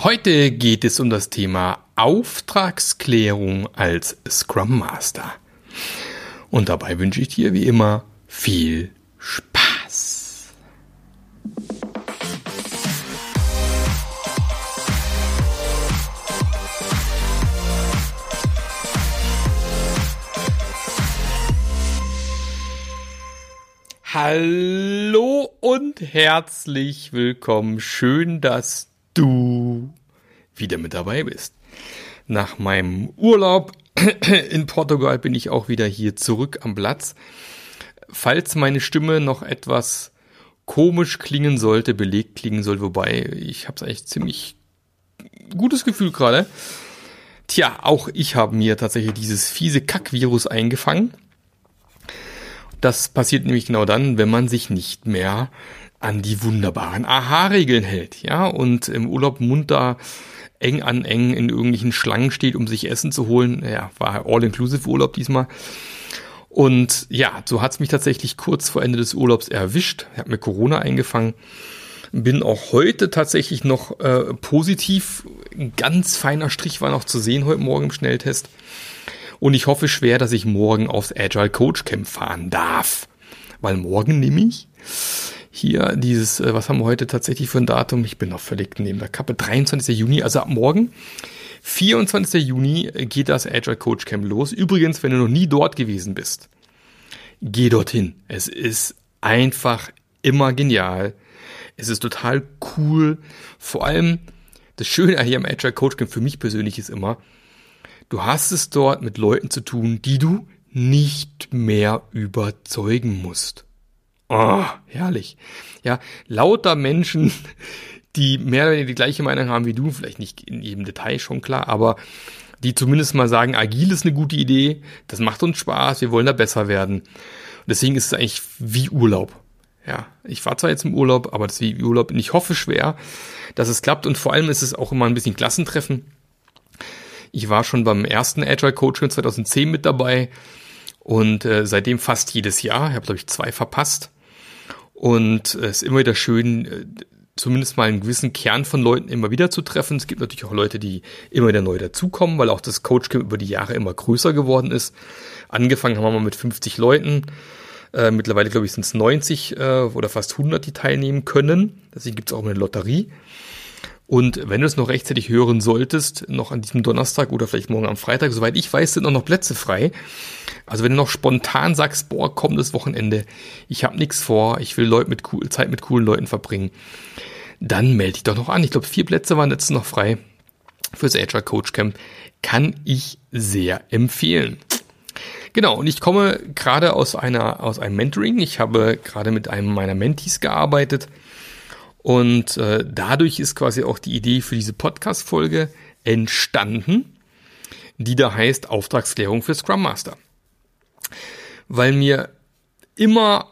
Heute geht es um das Thema Auftragsklärung als Scrum Master. Und dabei wünsche ich dir wie immer viel Spaß. Hallo und herzlich willkommen. Schön, dass du wieder mit dabei bist. Nach meinem Urlaub in Portugal bin ich auch wieder hier zurück am Platz. Falls meine Stimme noch etwas komisch klingen sollte, belegt klingen soll, wobei ich habe es eigentlich ziemlich gutes Gefühl gerade. Tja, auch ich habe mir tatsächlich dieses fiese Kackvirus eingefangen. Das passiert nämlich genau dann, wenn man sich nicht mehr an die wunderbaren Aha-Regeln hält, ja, und im Urlaub munter eng an eng in irgendwelchen Schlangen steht, um sich Essen zu holen. Ja, war all-inclusive Urlaub diesmal. Und ja, so hat's mich tatsächlich kurz vor Ende des Urlaubs erwischt. Ich habe mir Corona eingefangen. Bin auch heute tatsächlich noch äh, positiv. Ein ganz feiner Strich war noch zu sehen heute Morgen im Schnelltest. Und ich hoffe schwer, dass ich morgen aufs Agile Coach Camp fahren darf. Weil morgen nämlich hier dieses, äh, was haben wir heute tatsächlich für ein Datum? Ich bin noch völlig neben der Kappe. 23. Juni, also ab morgen. 24. Juni geht das Agile Coach Camp los. Übrigens, wenn du noch nie dort gewesen bist, geh dorthin. Es ist einfach immer genial. Es ist total cool. Vor allem, das Schöne hier am Agile Coach Camp für mich persönlich ist immer, du hast es dort mit Leuten zu tun, die du nicht mehr überzeugen musst. Oh, herrlich. Ja, lauter Menschen, die mehr oder weniger die gleiche Meinung haben wie du, vielleicht nicht in jedem Detail schon klar, aber die zumindest mal sagen, agil ist eine gute Idee, das macht uns Spaß, wir wollen da besser werden. Und deswegen ist es eigentlich wie Urlaub. Ja, ich war zwar jetzt im Urlaub, aber das ist wie Urlaub und ich hoffe schwer, dass es klappt und vor allem ist es auch immer ein bisschen Klassentreffen. Ich war schon beim ersten Agile Coaching 2010 mit dabei und äh, seitdem fast jedes Jahr. Ich habe, glaube ich, zwei verpasst. Und es ist immer wieder schön, äh, zumindest mal einen gewissen Kern von Leuten immer wieder zu treffen. Es gibt natürlich auch Leute, die immer wieder neu dazukommen, weil auch das Coachcamp über die Jahre immer größer geworden ist. Angefangen haben wir mal mit 50 Leuten. Äh, mittlerweile, glaube ich, sind es 90 äh, oder fast 100, die teilnehmen können. Deswegen gibt es auch eine Lotterie. Und wenn du es noch rechtzeitig hören solltest, noch an diesem Donnerstag oder vielleicht morgen am Freitag, soweit ich weiß, sind auch noch Plätze frei. Also wenn du noch spontan sagst, boah, kommendes Wochenende, ich habe nichts vor, ich will Leute mit cool, Zeit mit coolen Leuten verbringen, dann melde dich doch noch an. Ich glaube, vier Plätze waren jetzt noch frei fürs Agile Coach Camp. Kann ich sehr empfehlen. Genau, und ich komme gerade aus einer, aus einem Mentoring. Ich habe gerade mit einem meiner Mentees gearbeitet und äh, dadurch ist quasi auch die Idee für diese Podcast-Folge entstanden, die da heißt Auftragsklärung für Scrum Master. Weil mir immer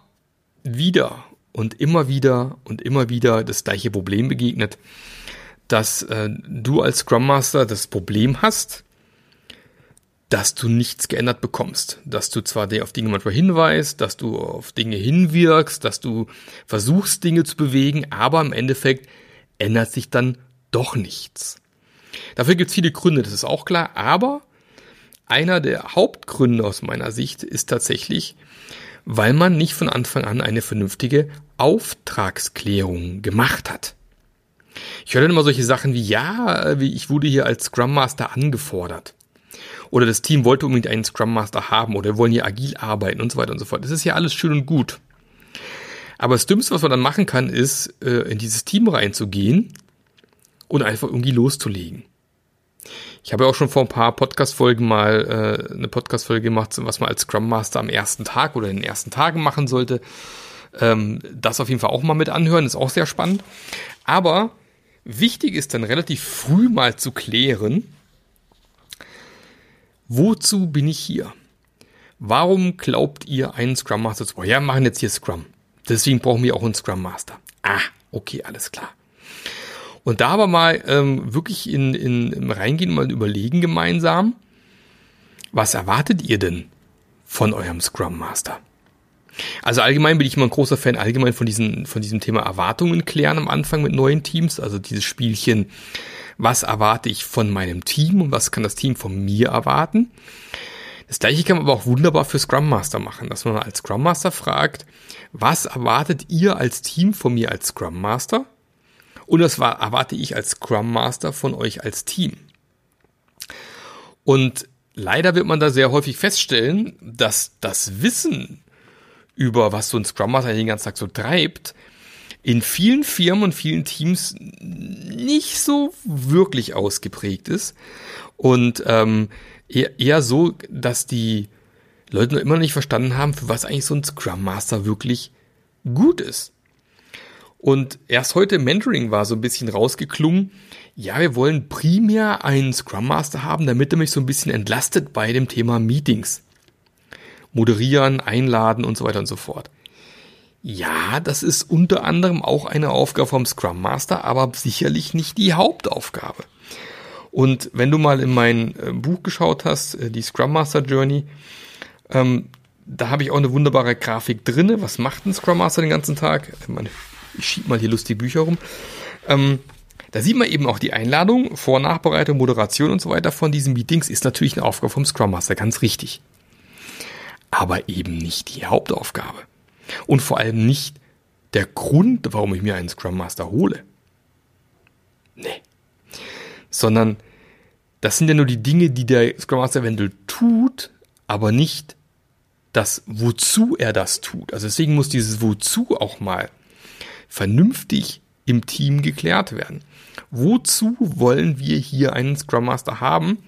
wieder und immer wieder und immer wieder das gleiche Problem begegnet, dass äh, du als Scrum Master das Problem hast, dass du nichts geändert bekommst, dass du zwar auf Dinge manchmal hinweist, dass du auf Dinge hinwirkst, dass du versuchst Dinge zu bewegen, aber im Endeffekt ändert sich dann doch nichts. Dafür gibt es viele Gründe, das ist auch klar, aber einer der Hauptgründe aus meiner Sicht ist tatsächlich, weil man nicht von Anfang an eine vernünftige Auftragsklärung gemacht hat. Ich höre dann immer solche Sachen wie, ja, wie ich wurde hier als Scrum Master angefordert oder das Team wollte unbedingt einen Scrum Master haben oder wollen hier agil arbeiten und so weiter und so fort. Das ist ja alles schön und gut. Aber das Dümmste, was man dann machen kann, ist, äh, in dieses Team reinzugehen und einfach irgendwie loszulegen. Ich habe ja auch schon vor ein paar Podcast-Folgen mal äh, eine Podcast-Folge gemacht, was man als Scrum Master am ersten Tag oder in den ersten Tagen machen sollte. Ähm, das auf jeden Fall auch mal mit anhören, ist auch sehr spannend. Aber wichtig ist dann relativ früh mal zu klären, Wozu bin ich hier? Warum glaubt ihr einen Scrum Master zu brauchen? Ja, wir machen jetzt hier Scrum. Deswegen brauchen wir auch einen Scrum Master. Ah, okay, alles klar. Und da aber mal ähm, wirklich in, in, in reingehen, mal überlegen gemeinsam, was erwartet ihr denn von eurem Scrum Master? Also allgemein bin ich immer ein großer Fan allgemein von, diesen, von diesem Thema Erwartungen klären am Anfang mit neuen Teams. Also dieses Spielchen, was erwarte ich von meinem Team und was kann das Team von mir erwarten. Das gleiche kann man aber auch wunderbar für Scrum Master machen, dass man als Scrum Master fragt, was erwartet ihr als Team von mir als Scrum Master? Und war, erwarte ich als Scrum Master von euch als Team. Und leider wird man da sehr häufig feststellen, dass das Wissen über was so ein Scrum Master den ganzen Tag so treibt, in vielen Firmen und vielen Teams nicht so wirklich ausgeprägt ist. Und ähm, eher, eher so, dass die Leute noch immer nicht verstanden haben, für was eigentlich so ein Scrum Master wirklich gut ist. Und erst heute Mentoring war so ein bisschen rausgeklungen, ja, wir wollen primär einen Scrum Master haben, damit er mich so ein bisschen entlastet bei dem Thema Meetings. Moderieren, einladen und so weiter und so fort. Ja, das ist unter anderem auch eine Aufgabe vom Scrum Master, aber sicherlich nicht die Hauptaufgabe. Und wenn du mal in mein äh, Buch geschaut hast, äh, die Scrum Master Journey, ähm, da habe ich auch eine wunderbare Grafik drinne. Was macht ein Scrum Master den ganzen Tag? Ich schieb mal hier lustige Bücher rum. Ähm, da sieht man eben auch die Einladung, Vor- Nachbereitung, Moderation und so weiter von diesen Meetings ist natürlich eine Aufgabe vom Scrum Master, ganz richtig. Aber eben nicht die Hauptaufgabe. Und vor allem nicht der Grund, warum ich mir einen Scrum Master hole. Nee. Sondern das sind ja nur die Dinge, die der Scrum Master eventuell tut, aber nicht das, wozu er das tut. Also deswegen muss dieses Wozu auch mal vernünftig im Team geklärt werden. Wozu wollen wir hier einen Scrum Master haben?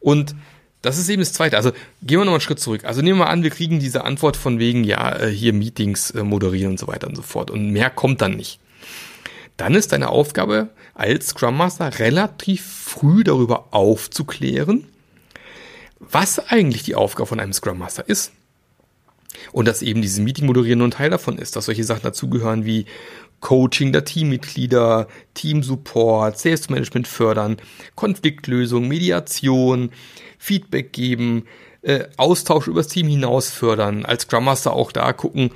Und das ist eben das Zweite. Also gehen wir noch einen Schritt zurück. Also nehmen wir an, wir kriegen diese Antwort von wegen, ja, äh, hier Meetings äh, moderieren und so weiter und so fort. Und mehr kommt dann nicht dann ist deine Aufgabe als Scrum Master relativ früh darüber aufzuklären, was eigentlich die Aufgabe von einem Scrum Master ist. Und dass eben dieses Meeting moderieren nur ein Teil davon ist, dass solche Sachen dazugehören wie Coaching der Teammitglieder, Teamsupport, Selbstmanagement fördern, Konfliktlösung, Mediation, Feedback geben, äh, Austausch übers Team hinaus fördern, als Scrum Master auch da gucken,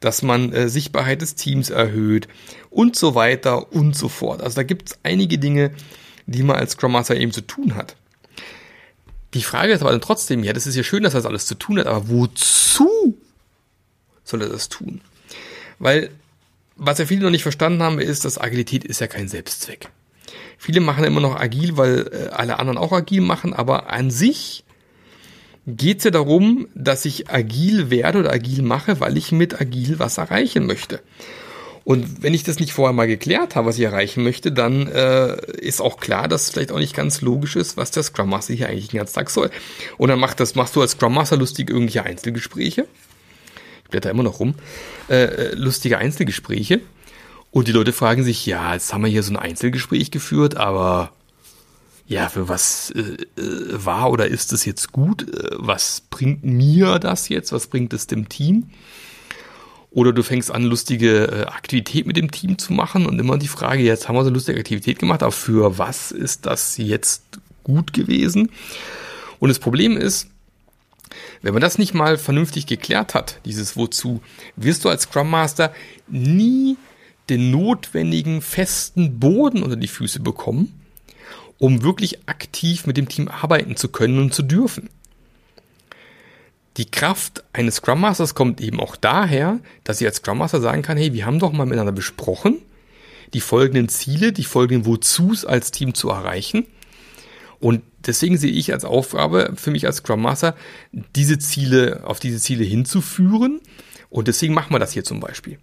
dass man äh, Sichtbarkeit des Teams erhöht und so weiter und so fort. Also da gibt es einige Dinge, die man als Scrum Master eben zu tun hat. Die Frage ist aber dann trotzdem, ja, das ist ja schön, dass das alles zu tun hat, aber wozu soll er das tun? Weil, was ja viele noch nicht verstanden haben, ist, dass Agilität ist ja kein Selbstzweck. Viele machen immer noch agil, weil äh, alle anderen auch agil machen, aber an sich geht es ja darum, dass ich agil werde oder agil mache, weil ich mit agil was erreichen möchte. Und wenn ich das nicht vorher mal geklärt habe, was ich erreichen möchte, dann äh, ist auch klar, dass vielleicht auch nicht ganz logisch ist, was der Scrum Master hier eigentlich den ganzen Tag soll. Und dann macht das, machst du als Scrum Master lustige irgendwelche Einzelgespräche. Blätter immer noch rum. Äh, äh, lustige Einzelgespräche. Und die Leute fragen sich, ja, jetzt haben wir hier so ein Einzelgespräch geführt, aber ja, für was äh, äh, war oder ist es jetzt gut? Äh, was bringt mir das jetzt? Was bringt es dem Team? Oder du fängst an, lustige Aktivität mit dem Team zu machen und immer die Frage, jetzt haben wir so eine lustige Aktivität gemacht, aber für was ist das jetzt gut gewesen? Und das Problem ist, wenn man das nicht mal vernünftig geklärt hat, dieses Wozu, wirst du als Scrum Master nie den notwendigen festen Boden unter die Füße bekommen, um wirklich aktiv mit dem Team arbeiten zu können und zu dürfen. Die Kraft eines Scrum Masters kommt eben auch daher, dass ich als Scrum Master sagen kann, hey, wir haben doch mal miteinander besprochen, die folgenden Ziele, die folgenden Wozus als Team zu erreichen. Und deswegen sehe ich als Aufgabe für mich als Scrum Master, diese Ziele, auf diese Ziele hinzuführen. Und deswegen machen wir das hier zum Beispiel.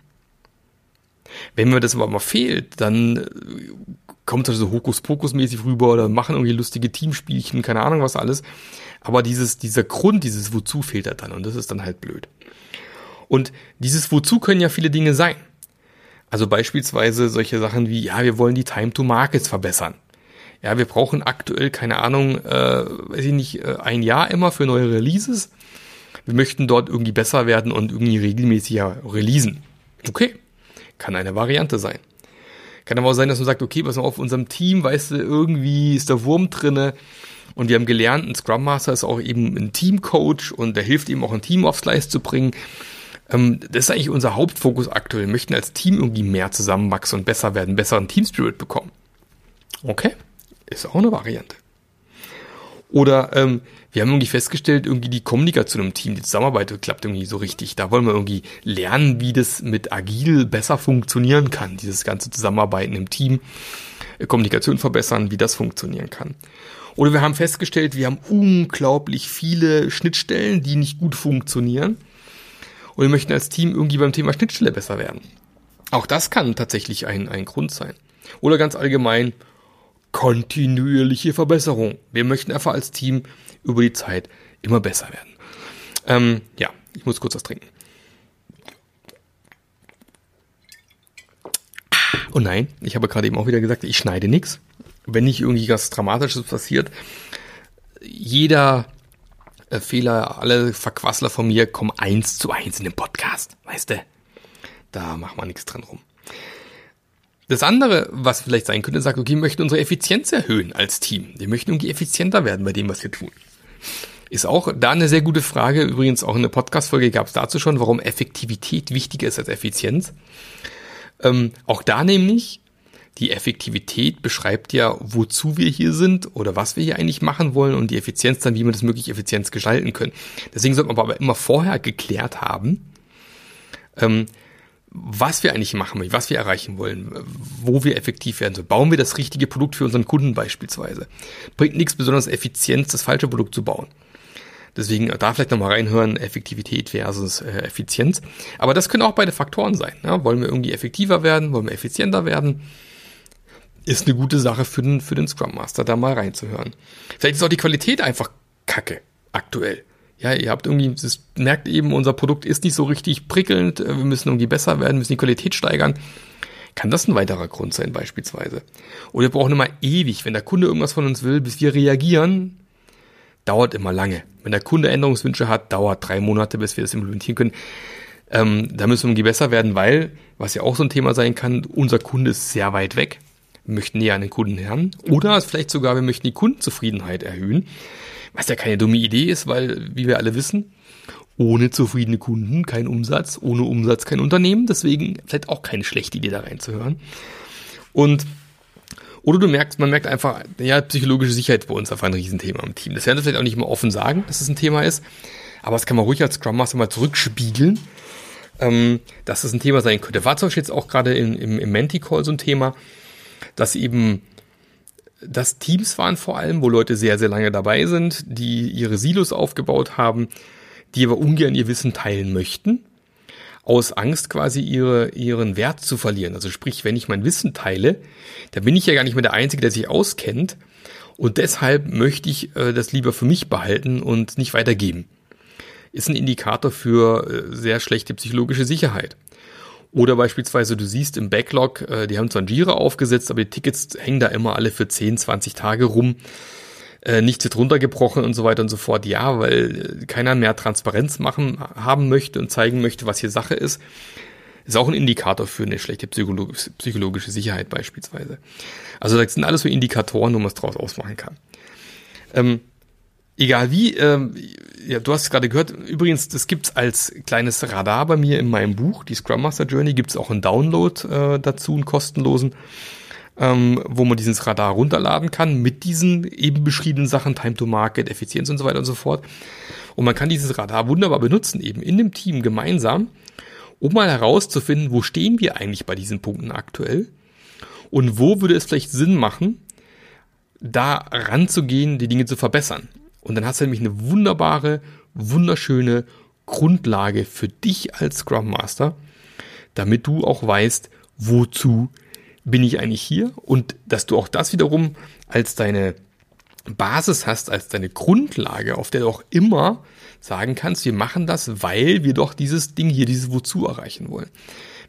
Wenn mir das aber mal fehlt, dann kommt das so Hokuspokus-mäßig rüber oder machen irgendwie lustige Teamspielchen, keine Ahnung was alles. Aber dieses, dieser Grund, dieses Wozu fehlt da dann und das ist dann halt blöd. Und dieses Wozu können ja viele Dinge sein. Also beispielsweise solche Sachen wie, ja, wir wollen die Time to Markets verbessern. Ja, wir brauchen aktuell, keine Ahnung, äh, weiß ich nicht, äh, ein Jahr immer für neue Releases. Wir möchten dort irgendwie besser werden und irgendwie regelmäßiger releasen. Okay, kann eine Variante sein. Kann aber auch sein, dass man sagt, okay, was auf unserem Team, weißt du, irgendwie ist der Wurm drinne und wir haben gelernt, ein Scrum Master ist auch eben ein Teamcoach und der hilft eben auch ein Team aufs Gleis zu bringen. Ähm, das ist eigentlich unser Hauptfokus aktuell. Wir möchten als Team irgendwie mehr zusammenwachsen und besser werden, besseren Team Spirit bekommen. Okay, ist auch eine Variante. Oder ähm, wir haben irgendwie festgestellt, irgendwie die Kommunikation im Team, die Zusammenarbeit klappt irgendwie so richtig. Da wollen wir irgendwie lernen, wie das mit Agil besser funktionieren kann, dieses ganze Zusammenarbeiten im Team, äh, Kommunikation verbessern, wie das funktionieren kann. Oder wir haben festgestellt, wir haben unglaublich viele Schnittstellen, die nicht gut funktionieren. Und wir möchten als Team irgendwie beim Thema Schnittstelle besser werden. Auch das kann tatsächlich ein, ein Grund sein. Oder ganz allgemein, kontinuierliche Verbesserung. Wir möchten einfach als Team über die Zeit immer besser werden. Ähm, ja, ich muss kurz was trinken. Oh nein, ich habe gerade eben auch wieder gesagt, ich schneide nichts. Wenn nicht irgendwie was Dramatisches passiert, jeder äh, Fehler, alle Verquassler von mir kommen eins zu eins in den Podcast. Weißt du? Da machen wir nichts dran rum. Das andere, was vielleicht sein könnte, sagt, okay, wir möchten unsere Effizienz erhöhen als Team. Wir möchten irgendwie effizienter werden bei dem, was wir tun. Ist auch da eine sehr gute Frage. Übrigens auch in der Podcast-Folge gab es dazu schon, warum Effektivität wichtiger ist als Effizienz. Ähm, auch da nämlich, die Effektivität beschreibt ja, wozu wir hier sind oder was wir hier eigentlich machen wollen und die Effizienz dann, wie wir das möglich effizient gestalten können. Deswegen sollte man aber immer vorher geklärt haben, ähm, was wir eigentlich machen was wir erreichen wollen, wo wir effektiv werden. So bauen wir das richtige Produkt für unseren Kunden beispielsweise. Bringt nichts besonders Effizienz, das falsche Produkt zu bauen. Deswegen da vielleicht nochmal reinhören, Effektivität versus äh, Effizienz. Aber das können auch beide Faktoren sein. Ja? Wollen wir irgendwie effektiver werden? Wollen wir effizienter werden? Ist eine gute Sache für den, für den Scrum Master, da mal reinzuhören. Vielleicht ist auch die Qualität einfach kacke aktuell ja, ihr habt irgendwie, das merkt eben, unser Produkt ist nicht so richtig prickelnd, äh, wir müssen irgendwie besser werden, müssen die Qualität steigern. Kann das ein weiterer Grund sein, beispielsweise? Oder wir brauchen immer ewig, wenn der Kunde irgendwas von uns will, bis wir reagieren, dauert immer lange. Wenn der Kunde Änderungswünsche hat, dauert drei Monate, bis wir das implementieren können. Ähm, da müssen wir irgendwie besser werden, weil, was ja auch so ein Thema sein kann, unser Kunde ist sehr weit weg. Wir möchten näher an den Kunden lernen. Oder vielleicht sogar, wir möchten die Kundenzufriedenheit erhöhen. Was ja keine dumme Idee ist, weil, wie wir alle wissen, ohne zufriedene Kunden kein Umsatz, ohne Umsatz kein Unternehmen. Deswegen vielleicht auch keine schlechte Idee da reinzuhören. Und oder du merkst, man merkt einfach, ja, psychologische Sicherheit bei uns einfach ein Riesenthema im Team. Das werden wir vielleicht auch nicht mal offen sagen, dass es ein Thema ist. Aber das kann man ruhig als Scrum Master mal zurückspiegeln, ähm, dass es ein Thema sein könnte. War zum Beispiel jetzt auch gerade im, im, im Menti-Call so ein Thema, dass eben das Teams waren vor allem, wo Leute sehr, sehr lange dabei sind, die ihre Silos aufgebaut haben, die aber ungern ihr Wissen teilen möchten, aus Angst quasi ihre, ihren Wert zu verlieren. Also sprich, wenn ich mein Wissen teile, dann bin ich ja gar nicht mehr der Einzige, der sich auskennt. Und deshalb möchte ich äh, das lieber für mich behalten und nicht weitergeben. Ist ein Indikator für äh, sehr schlechte psychologische Sicherheit. Oder beispielsweise, du siehst im Backlog, äh, die haben zwar ein Jira aufgesetzt, aber die Tickets hängen da immer alle für 10, 20 Tage rum. Äh, nichts wird runtergebrochen und so weiter und so fort. Ja, weil äh, keiner mehr Transparenz machen, haben möchte und zeigen möchte, was hier Sache ist. Ist auch ein Indikator für eine schlechte psychologische Sicherheit beispielsweise. Also das sind alles so Indikatoren, wo man es draus ausmachen kann. Ähm, egal wie, ähm, ja, du hast es gerade gehört, übrigens, das gibt's als kleines Radar bei mir in meinem Buch, die Scrum Master Journey, gibt's auch einen Download äh, dazu, einen kostenlosen, ähm, wo man dieses Radar runterladen kann mit diesen eben beschriebenen Sachen, Time to Market, Effizienz und so weiter und so fort. Und man kann dieses Radar wunderbar benutzen, eben in dem Team gemeinsam, um mal herauszufinden, wo stehen wir eigentlich bei diesen Punkten aktuell und wo würde es vielleicht Sinn machen, da ranzugehen, die Dinge zu verbessern. Und dann hast du nämlich eine wunderbare, wunderschöne Grundlage für dich als Scrum Master, damit du auch weißt, wozu bin ich eigentlich hier und dass du auch das wiederum als deine Basis hast, als deine Grundlage, auf der du auch immer sagen kannst, wir machen das, weil wir doch dieses Ding hier, dieses Wozu erreichen wollen.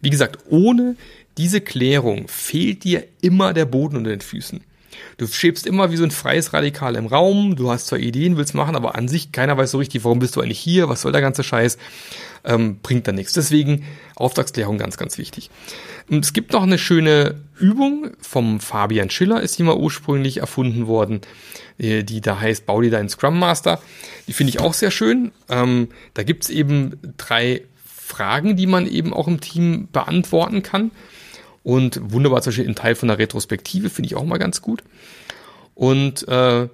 Wie gesagt, ohne diese Klärung fehlt dir immer der Boden unter den Füßen. Du schwebst immer wie so ein freies Radikal im Raum, du hast zwar Ideen, willst machen, aber an sich keiner weiß so richtig, warum bist du eigentlich hier, was soll der ganze Scheiß, ähm, bringt dann nichts. Deswegen Auftragsklärung ganz, ganz wichtig. Und es gibt noch eine schöne Übung vom Fabian Schiller, ist die mal ursprünglich erfunden worden, äh, die da heißt, bau dir deinen Scrum Master. Die finde ich auch sehr schön. Ähm, da gibt's eben drei Fragen, die man eben auch im Team beantworten kann. Und wunderbar zum Beispiel ein Teil von der Retrospektive, finde ich auch mal ganz gut. Und äh,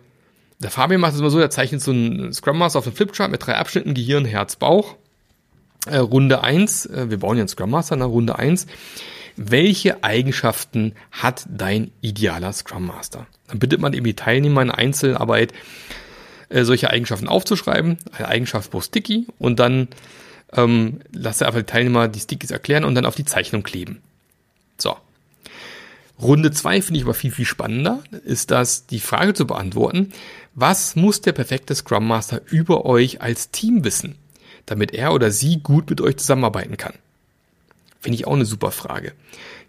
der Fabian macht es immer so, er zeichnet so einen Scrum Master auf einem Flipchart mit drei Abschnitten, Gehirn, Herz, Bauch. Äh, Runde eins, äh, wir bauen ja einen Scrum Master, nach Runde eins. Welche Eigenschaften hat dein idealer Scrum Master? Dann bittet man eben die Teilnehmer in Einzelarbeit, äh, solche Eigenschaften aufzuschreiben, eine Eigenschaft pro Sticky und dann ähm, lasst er einfach die Teilnehmer die Stickies erklären und dann auf die Zeichnung kleben. So. Runde zwei finde ich aber viel, viel spannender, ist das, die Frage zu beantworten, was muss der perfekte Scrum Master über euch als Team wissen, damit er oder sie gut mit euch zusammenarbeiten kann? Finde ich auch eine super Frage.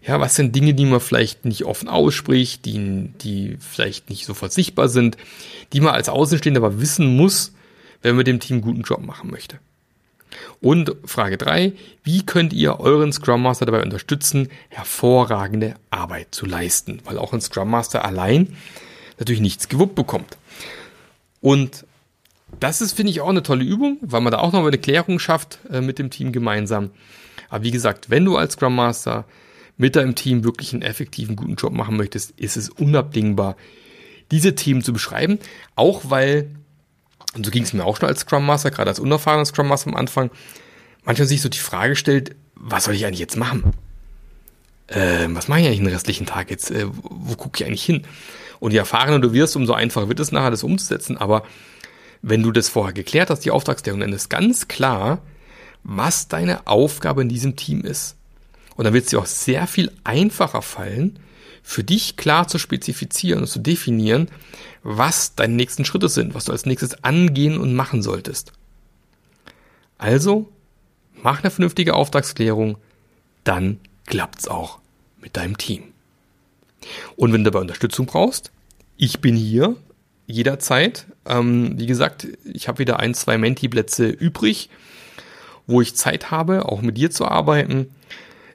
Ja, was sind Dinge, die man vielleicht nicht offen ausspricht, die, die vielleicht nicht sofort sichtbar sind, die man als Außenstehender aber wissen muss, wenn man dem Team einen guten Job machen möchte? Und Frage drei: wie könnt ihr euren Scrum Master dabei unterstützen, hervorragende Arbeit zu leisten? Weil auch ein Scrum Master allein natürlich nichts gewuppt bekommt. Und das ist, finde ich, auch eine tolle Übung, weil man da auch noch eine Klärung schafft äh, mit dem Team gemeinsam. Aber wie gesagt, wenn du als Scrum Master mit deinem Team wirklich einen effektiven, guten Job machen möchtest, ist es unabdingbar, diese Themen zu beschreiben. Auch weil und so ging es mir auch schon als Scrum Master, gerade als unerfahrener Scrum Master am Anfang, manchmal sich so die Frage stellt, was soll ich eigentlich jetzt machen? Äh, was mache ich eigentlich den restlichen Tag jetzt? Äh, wo gucke ich eigentlich hin? Und je erfahrener du wirst, umso einfacher wird es nachher, das umzusetzen. Aber wenn du das vorher geklärt hast, die Auftragsklärung, dann ist ganz klar, was deine Aufgabe in diesem Team ist. Und dann wird es dir auch sehr viel einfacher fallen, für dich klar zu spezifizieren und zu definieren, was deine nächsten Schritte sind, was du als nächstes angehen und machen solltest. Also, mach eine vernünftige Auftragsklärung, dann klappt's auch mit deinem Team. Und wenn du dabei Unterstützung brauchst, ich bin hier jederzeit. Ähm, wie gesagt, ich habe wieder ein, zwei Menti-Plätze übrig, wo ich Zeit habe, auch mit dir zu arbeiten.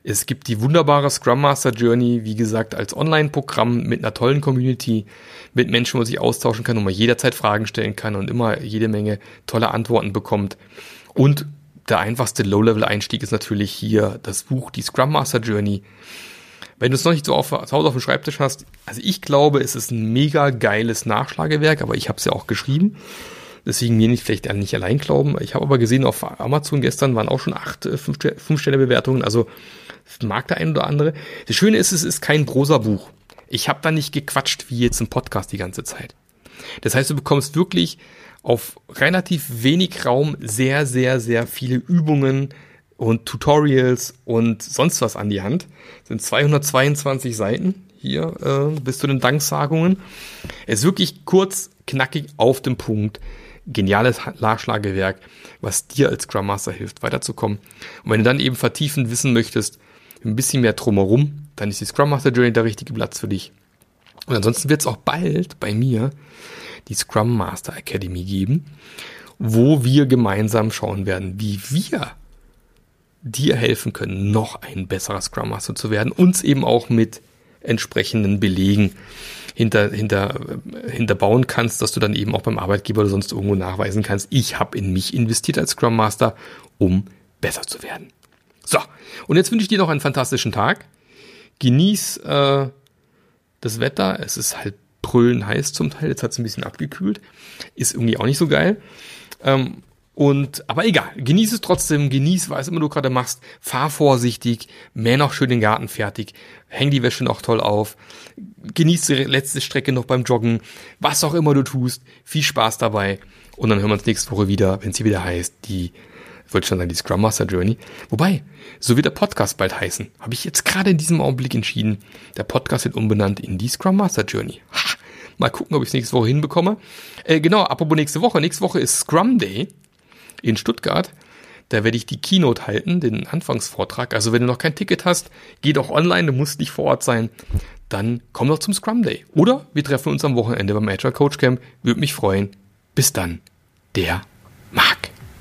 Es gibt die wunderbare Scrum Master Journey, wie gesagt, als Online-Programm mit einer tollen Community, mit Menschen, wo man sich austauschen kann und man jederzeit Fragen stellen kann und immer jede Menge tolle Antworten bekommt. Und der einfachste Low-Level-Einstieg ist natürlich hier das Buch, die Scrum Master Journey. Wenn du es noch nicht so auf, zu Hause auf dem Schreibtisch hast, also ich glaube, es ist ein mega geiles Nachschlagewerk, aber ich habe es ja auch geschrieben. Deswegen mir nicht vielleicht nicht allein glauben. Ich habe aber gesehen, auf Amazon gestern waren auch schon acht äh, Fünf-Sterne-Bewertungen. Also mag der ein oder andere. Das Schöne ist, es ist kein Prosa-Buch. Ich habe da nicht gequatscht wie jetzt im Podcast die ganze Zeit. Das heißt, du bekommst wirklich auf relativ wenig Raum sehr, sehr, sehr viele Übungen und Tutorials und sonst was an die Hand. Das sind 222 Seiten hier äh, bis zu den Danksagungen. Es ist wirklich kurz, knackig auf dem Punkt geniales Nachschlagewerk, was dir als Scrum hilft, weiterzukommen. Und wenn du dann eben vertiefend wissen möchtest, ein bisschen mehr drumherum, dann ist die Scrum Master Journey der richtige Platz für dich. Und ansonsten wird es auch bald bei mir die Scrum Master Academy geben, wo wir gemeinsam schauen werden, wie wir dir helfen können, noch ein besserer Scrum Master zu werden, uns eben auch mit entsprechenden Belegen hinter, hinter, hinterbauen kannst, dass du dann eben auch beim Arbeitgeber oder sonst irgendwo nachweisen kannst, ich habe in mich investiert als Scrum Master, um besser zu werden. So, und jetzt wünsche ich dir noch einen fantastischen Tag. Genieß äh, das Wetter. Es ist halt brüllen heiß zum Teil. Jetzt hat es ein bisschen abgekühlt. Ist irgendwie auch nicht so geil. Ähm, und, aber egal, genieß es trotzdem, genieß, was immer du gerade machst, fahr vorsichtig, mäh noch schön den Garten fertig, häng die Wäsche noch toll auf, genieß die letzte Strecke noch beim Joggen, was auch immer du tust, viel Spaß dabei und dann hören wir uns nächste Woche wieder, wenn sie wieder heißt, die, wollte schon sagen, die Scrum Master Journey. Wobei, so wird der Podcast bald heißen. Habe ich jetzt gerade in diesem Augenblick entschieden. Der Podcast wird umbenannt in die Scrum Master Journey. Ha, mal gucken, ob ich es nächste Woche hinbekomme. Äh, genau, apropos nächste Woche. Nächste Woche ist Scrum Day in Stuttgart. Da werde ich die Keynote halten, den Anfangsvortrag. Also wenn du noch kein Ticket hast, geh doch online, du musst nicht vor Ort sein. Dann komm doch zum Scrum Day. Oder wir treffen uns am Wochenende beim Agile Coach Camp. Würde mich freuen. Bis dann. Der.